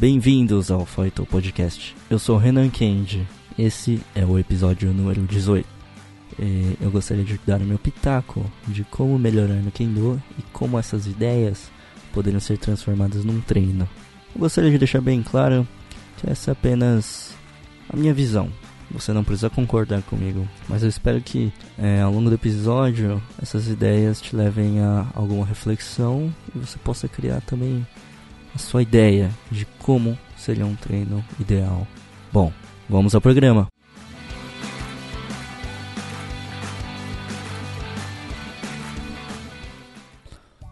Bem-vindos ao Fighter Podcast. Eu sou Renan Kendi. Esse é o episódio número 18. E eu gostaria de dar o meu pitaco de como melhorar no Kendo e como essas ideias poderiam ser transformadas num treino. Eu gostaria de deixar bem claro que essa é apenas a minha visão. Você não precisa concordar comigo, mas eu espero que é, ao longo do episódio essas ideias te levem a alguma reflexão e você possa criar também a sua ideia de como seria um treino ideal. Bom, vamos ao programa.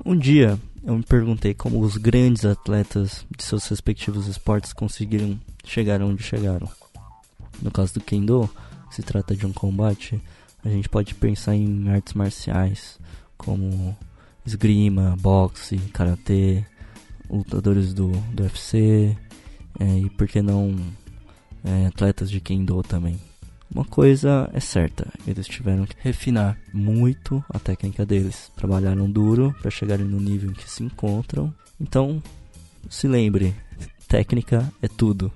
Um dia eu me perguntei como os grandes atletas de seus respectivos esportes conseguiram chegar onde chegaram. No caso do Kendo, se trata de um combate, a gente pode pensar em artes marciais como esgrima, boxe, karatê, lutadores do, do UFC é, e por que não é, atletas de Kendo também. Uma coisa é certa, eles tiveram que refinar muito a técnica deles. Trabalharam duro para chegarem no nível em que se encontram. Então, se lembre, técnica é tudo.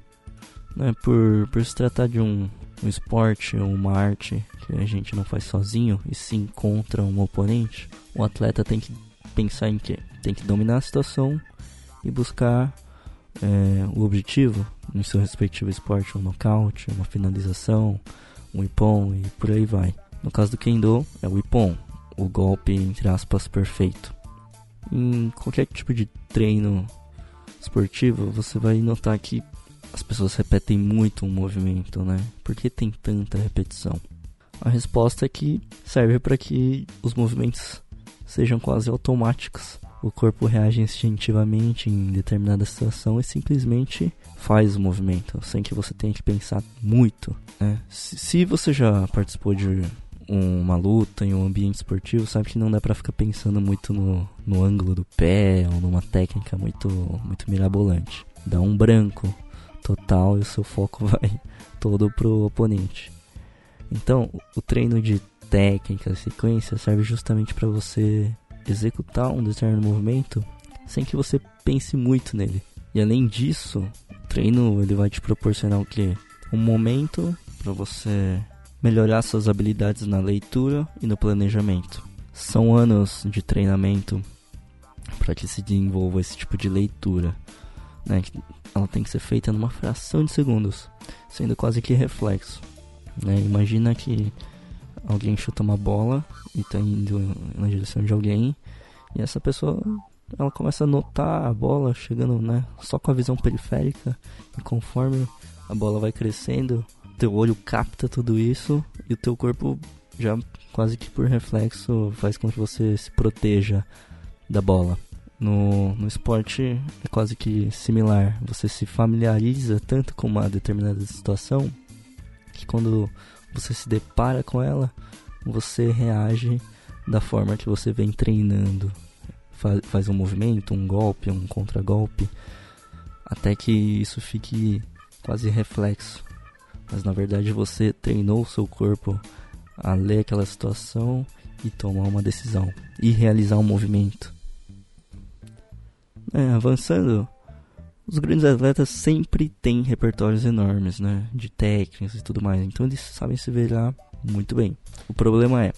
Né? Por, por se tratar de um, um esporte ou uma arte que a gente não faz sozinho e se encontra um oponente, o atleta tem que pensar em quê? Tem que dominar a situação e buscar é, o objetivo no seu respectivo esporte, um nocaute, uma finalização, um ippon e por aí vai. No caso do Kendo, é o ippon, o golpe entre aspas perfeito. Em qualquer tipo de treino esportivo, você vai notar que as pessoas repetem muito um movimento, né? Por que tem tanta repetição? A resposta é que serve para que os movimentos sejam quase automáticos. O corpo reage instintivamente em determinada situação e simplesmente faz o movimento, sem que você tenha que pensar muito. Né? Se você já participou de uma luta em um ambiente esportivo, sabe que não dá para ficar pensando muito no, no ângulo do pé ou numa técnica muito, muito mirabolante. Dá um branco total e o seu foco vai todo pro oponente. Então, o treino de técnica, sequência, serve justamente para você executar um determinado movimento sem que você pense muito nele. E além disso, o treino ele vai te proporcionar o que? Um momento para você melhorar suas habilidades na leitura e no planejamento. São anos de treinamento para que se desenvolva esse tipo de leitura. Né? Ela tem que ser feita numa fração de segundos, sendo quase que reflexo. Né? Imagina que alguém chuta uma bola e está indo na direção de alguém e essa pessoa ela começa a notar a bola chegando, né, só com a visão periférica e conforme a bola vai crescendo, teu olho capta tudo isso e o teu corpo já quase que por reflexo faz com que você se proteja da bola. No, no esporte é quase que similar. Você se familiariza tanto com uma determinada situação que quando você se depara com ela, você reage da forma que você vem treinando. Faz, faz um movimento, um golpe, um contragolpe, até que isso fique quase reflexo. Mas na verdade você treinou o seu corpo a ler aquela situação e tomar uma decisão e realizar um movimento. É, avançando, os grandes atletas sempre têm repertórios enormes, né? De técnicas e tudo mais. Então eles sabem se virar muito bem. O problema é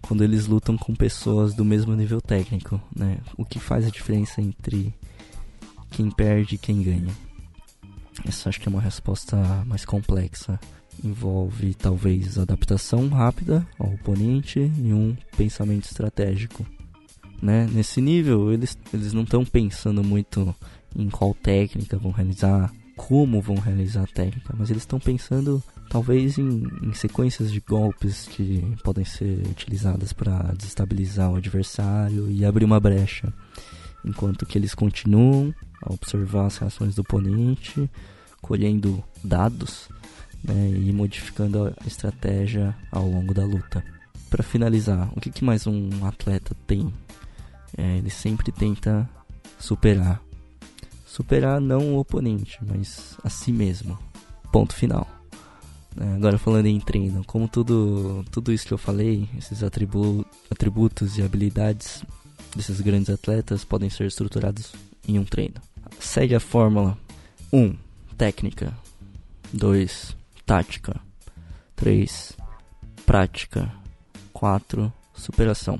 quando eles lutam com pessoas do mesmo nível técnico, né? O que faz a diferença entre quem perde e quem ganha? Essa acho que é uma resposta mais complexa. Envolve talvez adaptação rápida ao oponente e um pensamento estratégico. Né? Nesse nível, eles, eles não estão pensando muito em qual técnica vão realizar, como vão realizar a técnica, mas eles estão pensando talvez em, em, sequências de golpes que podem ser utilizadas para desestabilizar o adversário e abrir uma brecha, enquanto que eles continuam a observar as reações do oponente, colhendo dados né, e modificando a estratégia ao longo da luta. Para finalizar, o que, que mais um atleta tem? É, ele sempre tenta superar superar não o oponente, mas a si mesmo. Ponto final. É, agora falando em treino, como tudo, tudo isso que eu falei, esses atribu atributos e habilidades desses grandes atletas podem ser estruturados em um treino. Segue a fórmula 1. Técnica. 2. Tática. 3. Prática. 4. Superação.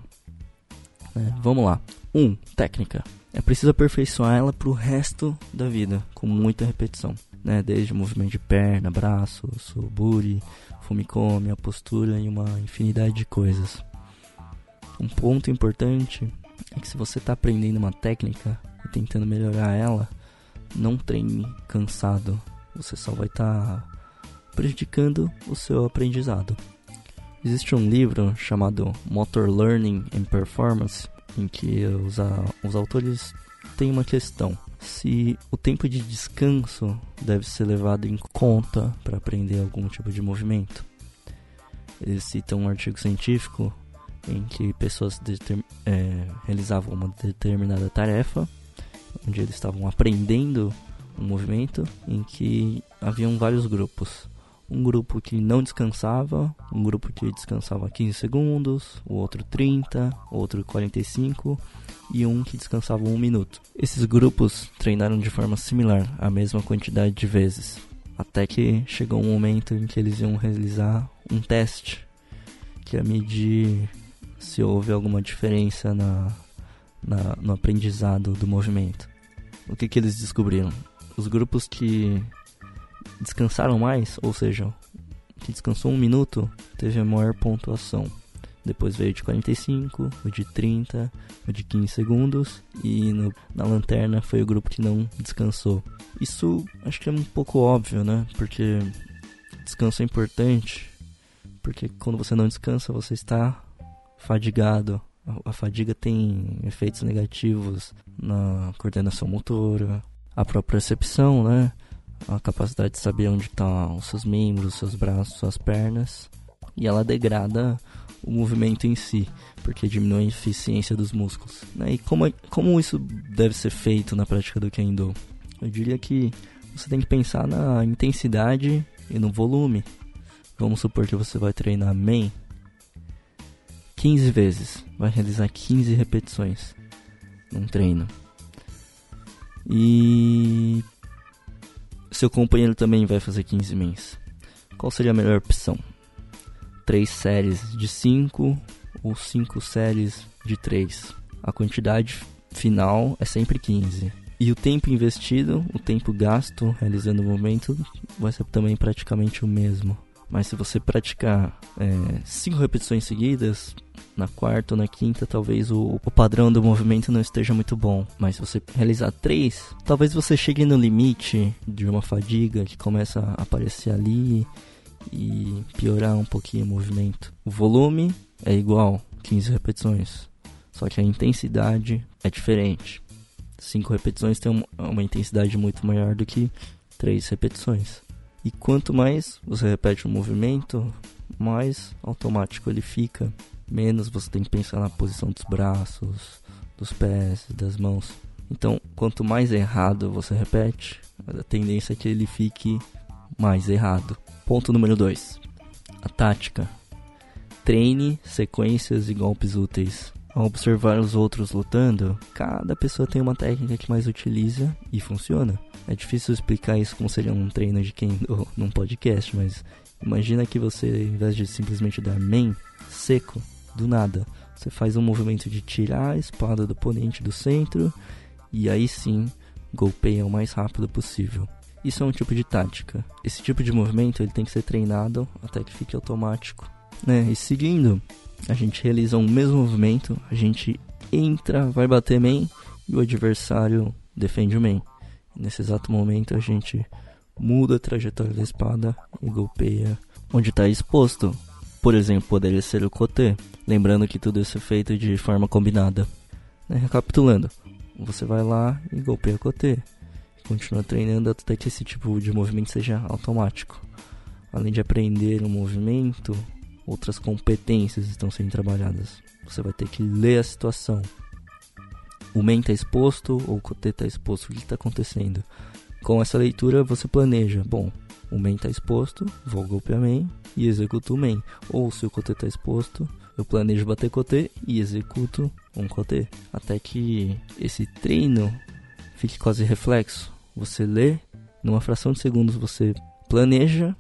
É, vamos lá. 1. Técnica. É preciso aperfeiçoar ela pro resto da vida, com muita repetição. Né? Desde movimento de perna, braço, suburi, fumicome, a postura e uma infinidade de coisas. Um ponto importante é que se você está aprendendo uma técnica e tentando melhorar ela, não treine cansado. Você só vai estar tá prejudicando o seu aprendizado. Existe um livro chamado Motor Learning and Performance em que os, os autores têm uma questão. Se o tempo de descanso deve ser levado em conta para aprender algum tipo de movimento. Eles citam um artigo científico em que pessoas é, realizavam uma determinada tarefa, onde eles estavam aprendendo um movimento, em que haviam vários grupos um grupo que não descansava, um grupo que descansava 15 segundos, o outro 30, outro 45 e um que descansava 1 minuto. Esses grupos treinaram de forma similar, a mesma quantidade de vezes, até que chegou um momento em que eles iam realizar um teste que ia medir se houve alguma diferença na, na no aprendizado do movimento. O que, que eles descobriram? Os grupos que descansaram mais, ou seja, que descansou um minuto, teve a maior pontuação. Depois veio de 45, o de 30, o de 15 segundos e no, na lanterna foi o grupo que não descansou. Isso acho que é um pouco óbvio, né? Porque descanso é importante, porque quando você não descansa você está fadigado. A, a fadiga tem efeitos negativos na coordenação motora, a própria percepção, né? A capacidade de saber onde estão os seus membros, os seus braços, suas pernas. E ela degrada o movimento em si, porque diminui a eficiência dos músculos. Né? E como, como isso deve ser feito na prática do Kendo? Eu diria que você tem que pensar na intensidade e no volume. Vamos supor que você vai treinar main 15 vezes, vai realizar 15 repetições num treino. E seu companheiro também vai fazer 15 mens. Qual seria a melhor opção? 3 séries de 5 ou 5 séries de 3. A quantidade final é sempre 15. E o tempo investido, o tempo gasto realizando o movimento, vai ser também praticamente o mesmo. Mas se você praticar 5 é, repetições seguidas, na quarta ou na quinta, talvez o, o, padrão do movimento não esteja muito bom. Mas se você realizar três, talvez você chegue no limite de uma fadiga que começa a aparecer ali e piorar um pouquinho o movimento. O volume é igual, 15 repetições. Só que a intensidade é diferente. 5 repetições tem uma, intensidade muito maior do que 3 repetições. E quanto mais você repete o movimento, mais automático ele fica. Menos você tem que pensar na posição dos braços, dos pés, das mãos. Então, quanto mais errado você repete, a tendência é que ele fique mais errado. Ponto número 2. A tática. Treine sequências e golpes úteis. Ao observar os outros lutando, cada pessoa tem uma técnica que mais utiliza e funciona. É difícil explicar isso como seria um treino de quem num podcast, mas imagina que você, ao invés de simplesmente dar main seco, do nada, você faz um movimento de tirar a espada do oponente do centro e aí sim golpeia o mais rápido possível. Isso é um tipo de tática. Esse tipo de movimento ele tem que ser treinado até que fique automático. Né? E seguindo, a gente realiza um mesmo movimento, a gente entra, vai bater main e o adversário defende o main. Nesse exato momento a gente muda a trajetória da espada e golpeia onde está exposto. Por exemplo, poderia ser o Kote, lembrando que tudo isso é feito de forma combinada. Né? Recapitulando, você vai lá e golpeia o Kote. Continua treinando até que esse tipo de movimento seja automático. Além de aprender o um movimento, outras competências estão sendo trabalhadas. Você vai ter que ler a situação, o main está exposto ou o Kote está exposto, o que está acontecendo? Com essa leitura você planeja, bom, o main está exposto, vou golpear main e executo o main. Ou se o Kote está exposto, eu planejo bater Kote e executo um Kote. Até que esse treino fique quase reflexo. Você lê Numa fração de segundos você planeja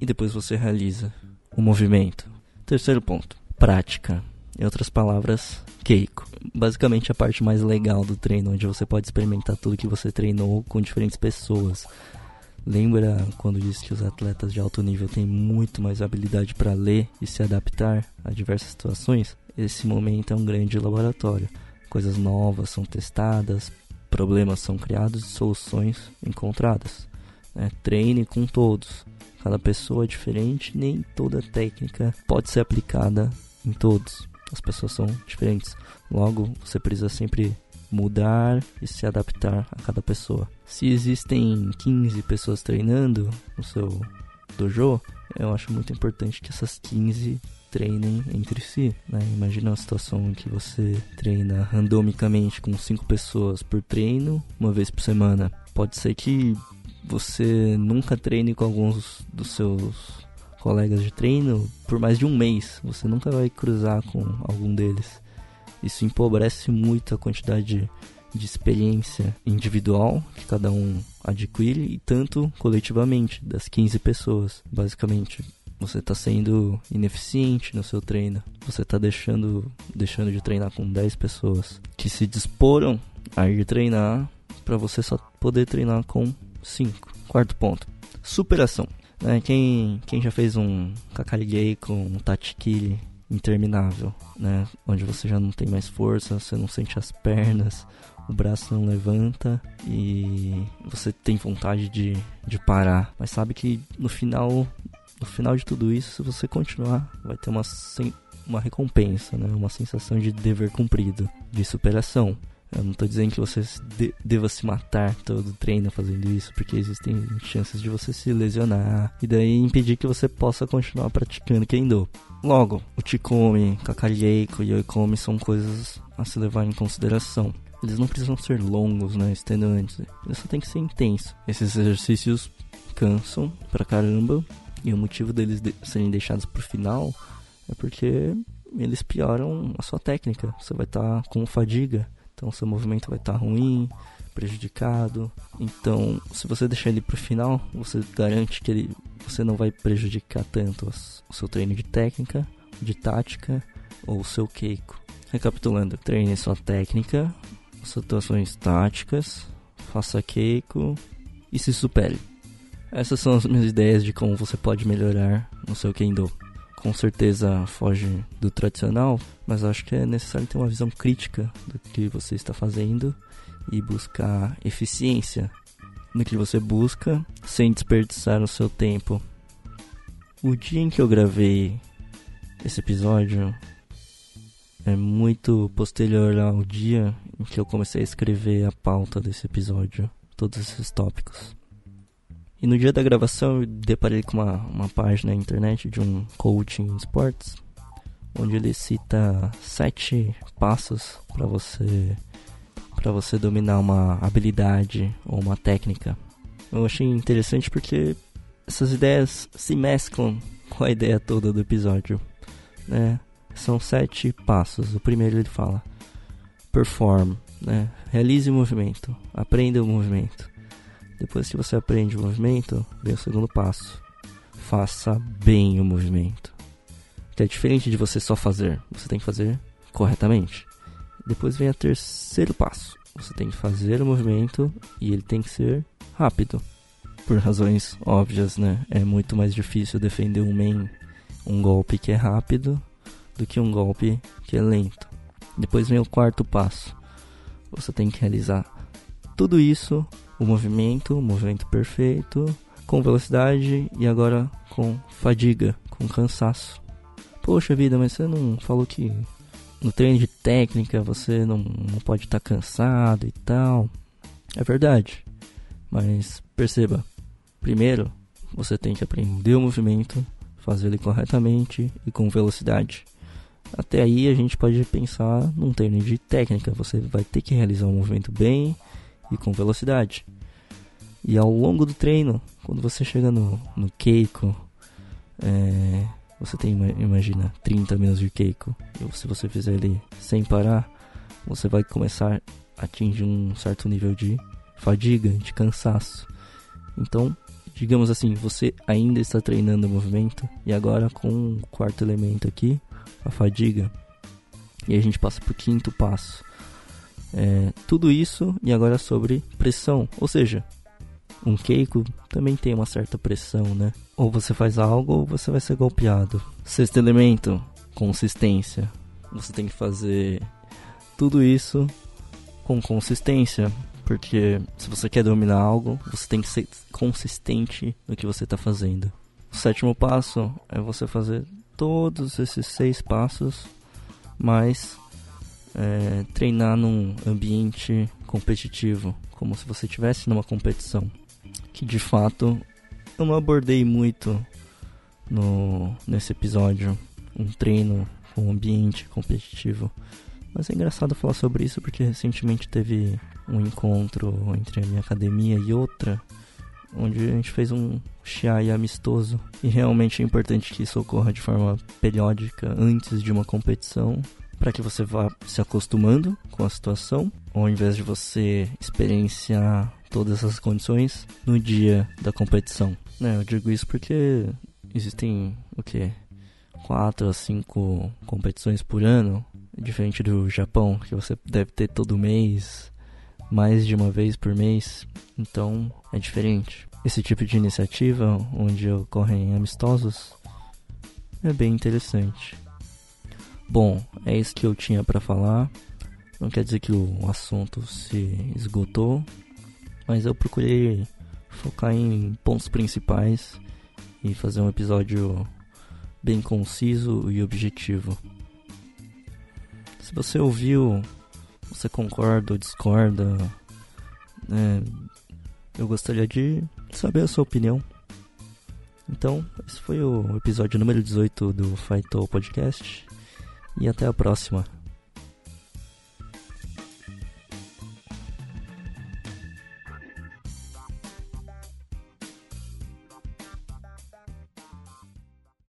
e depois você realiza o movimento. Terceiro ponto, prática. Em outras palavras, Keiko. Basicamente a parte mais legal do treino, onde você pode experimentar tudo que você treinou com diferentes pessoas. Lembra quando disse que os atletas de alto nível têm muito mais habilidade para ler e se adaptar a diversas situações? Esse momento é um grande laboratório. Coisas novas são testadas, problemas são criados e soluções encontradas. Né? Treine com todos. Cada pessoa é diferente, nem toda técnica pode ser aplicada em todos. As pessoas são diferentes. Logo, você precisa sempre mudar e se adaptar a cada pessoa. Se existem 15 pessoas treinando no seu dojo, eu acho muito importante que essas 15 treinem entre si. Né? Imagina uma situação em que você treina randomicamente com 5 pessoas por treino, uma vez por semana. Pode ser que você nunca treine com alguns dos seus colegas de treino por mais de um mês. Você nunca vai cruzar com algum deles. Isso empobrece muito a quantidade de, experiência individual que cada um adquire e tanto coletivamente, das 15 pessoas, basicamente. Você está sendo ineficiente no seu treino. Você está deixando, deixando de treinar com 10 pessoas que se disporam a ir treinar para você só poder treinar com 5. Quarto ponto: superação. Né? Quem, quem já fez um Kakarigei com um Tachikiri interminável, né? Onde você já não tem mais força, você não sente as pernas, o braço não levanta e você tem vontade de, de parar. Mas sabe que no final, no final de tudo isso, se você continuar, vai ter uma, uma recompensa, né? Uma sensação de dever cumprido, de superação. Eu não estou dizendo que você de deva se matar todo treino fazendo isso, porque existem chances de você se lesionar e daí impedir que você possa continuar praticando Kendo. Logo, o Chikome, Kakarieiko e Oikomi são coisas a se levar em consideração. Eles não precisam ser longos, né, extenuantes. Eles só tem que ser intenso. Esses exercícios cansam pra caramba e o motivo deles de serem deixados pro final é porque eles pioram a sua técnica. Você vai estar tá com fadiga então seu movimento vai estar tá ruim, prejudicado. Então, se você deixar ele para o final, você garante que ele, você não vai prejudicar tanto o seu treino de técnica, de tática ou o seu keiko. Recapitulando, treine sua técnica, suas atuações táticas, faça keiko e se supere. Essas são as minhas ideias de como você pode melhorar no seu kendo com certeza foge do tradicional, mas acho que é necessário ter uma visão crítica do que você está fazendo e buscar eficiência no que você busca sem desperdiçar o seu tempo. O dia em que eu gravei esse episódio é muito posterior ao dia em que eu comecei a escrever a pauta desse episódio, todos esses tópicos. E no dia da gravação eu deparei com uma, uma página na internet de um coaching em esportes, onde ele cita sete passos para você para você dominar uma habilidade ou uma técnica. Eu achei interessante porque essas ideias se mesclam com a ideia toda do episódio, né? São sete passos. O primeiro ele fala: perform, né? Realize o movimento, aprenda o movimento. Depois que você aprende o movimento, vem o segundo passo. Faça bem o movimento. Que é diferente de você só fazer. Você tem que fazer corretamente. Depois vem o terceiro passo. Você tem que fazer o movimento e ele tem que ser rápido. Por razões óbvias, né? É muito mais difícil defender um main, um golpe que é rápido, do que um golpe que é lento. Depois vem o quarto passo. Você tem que realizar tudo isso o movimento, o movimento perfeito, com velocidade e agora com fadiga, com cansaço. Poxa vida, mas você não falou que no treino de técnica você não, não pode estar tá cansado e tal. É verdade. Mas perceba, primeiro você tem que aprender o movimento, fazer ele corretamente e com velocidade. Até aí a gente pode pensar num treino de técnica. Você vai ter que realizar um movimento bem e com velocidade. E ao longo do treino, quando você chega no, no Keiko, é, você tem, imagina, 30 minutos de Keiko. E se você fizer ele sem parar, você vai começar a atingir um certo nível de fadiga, de cansaço. Então, digamos assim, você ainda está treinando o movimento e agora com o quarto elemento aqui, a fadiga. E a gente passa para o quinto passo. É, tudo isso e agora sobre pressão, ou seja, um Keiko também tem uma certa pressão, né? Ou você faz algo ou você vai ser golpeado. Sexto elemento, consistência. Você tem que fazer tudo isso com consistência, porque se você quer dominar algo, você tem que ser consistente no que você está fazendo. O sétimo passo é você fazer todos esses seis passos, mas é, treinar num ambiente competitivo, como se você estivesse numa competição que de fato eu não abordei muito no nesse episódio, um treino com um ambiente competitivo. Mas é engraçado falar sobre isso porque recentemente teve um encontro entre a minha academia e outra, onde a gente fez um Shiai amistoso. E realmente é importante que isso ocorra de forma periódica antes de uma competição, para que você vá se acostumando com a situação, ao invés de você experienciar todas essas condições no dia da competição. Né, eu digo isso porque existem o que quatro a cinco competições por ano, diferente do Japão que você deve ter todo mês, mais de uma vez por mês. Então é diferente. Esse tipo de iniciativa, onde ocorrem amistosos, é bem interessante. Bom, é isso que eu tinha para falar. Não quer dizer que o assunto se esgotou, mas eu procurei focar em pontos principais e fazer um episódio bem conciso e objetivo. Se você ouviu, você concorda ou discorda, né, eu gostaria de saber a sua opinião. Então, esse foi o episódio número 18 do Fight Podcast e até a próxima.